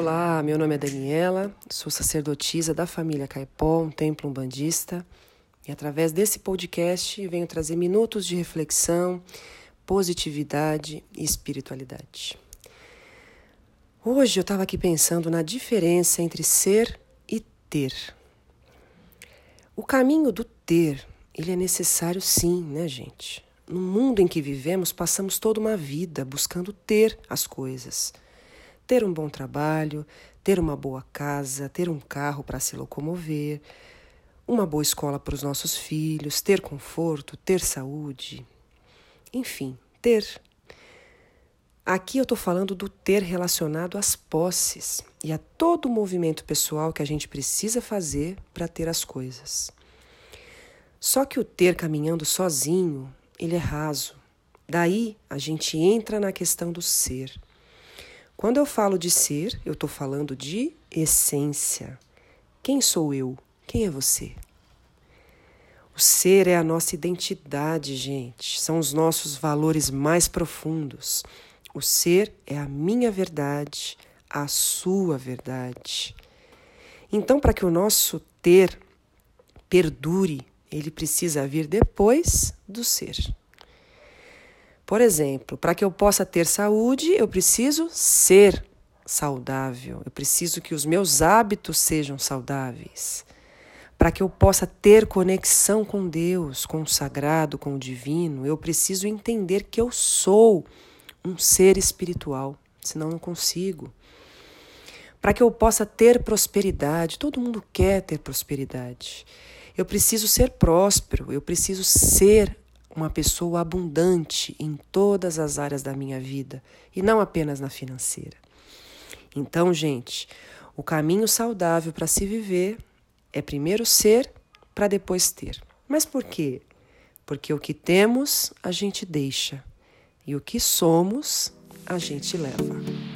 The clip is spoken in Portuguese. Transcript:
Olá, meu nome é Daniela, sou sacerdotisa da família Caipó, um templo umbandista, e através desse podcast venho trazer minutos de reflexão, positividade e espiritualidade. Hoje eu estava aqui pensando na diferença entre ser e ter. O caminho do ter, ele é necessário sim, né, gente? No mundo em que vivemos, passamos toda uma vida buscando ter as coisas ter um bom trabalho, ter uma boa casa, ter um carro para se locomover, uma boa escola para os nossos filhos, ter conforto, ter saúde, enfim, ter. Aqui eu estou falando do ter relacionado às posses e a todo o movimento pessoal que a gente precisa fazer para ter as coisas. Só que o ter caminhando sozinho, ele é raso. Daí a gente entra na questão do ser. Quando eu falo de ser, eu estou falando de essência. Quem sou eu? Quem é você? O ser é a nossa identidade, gente. São os nossos valores mais profundos. O ser é a minha verdade, a sua verdade. Então, para que o nosso ter perdure, ele precisa vir depois do ser. Por exemplo, para que eu possa ter saúde, eu preciso ser saudável, eu preciso que os meus hábitos sejam saudáveis. Para que eu possa ter conexão com Deus, com o sagrado, com o divino, eu preciso entender que eu sou um ser espiritual, senão não consigo. Para que eu possa ter prosperidade, todo mundo quer ter prosperidade. Eu preciso ser próspero, eu preciso ser uma pessoa abundante em todas as áreas da minha vida e não apenas na financeira. Então, gente, o caminho saudável para se viver é primeiro ser para depois ter. Mas por quê? Porque o que temos a gente deixa e o que somos a gente leva.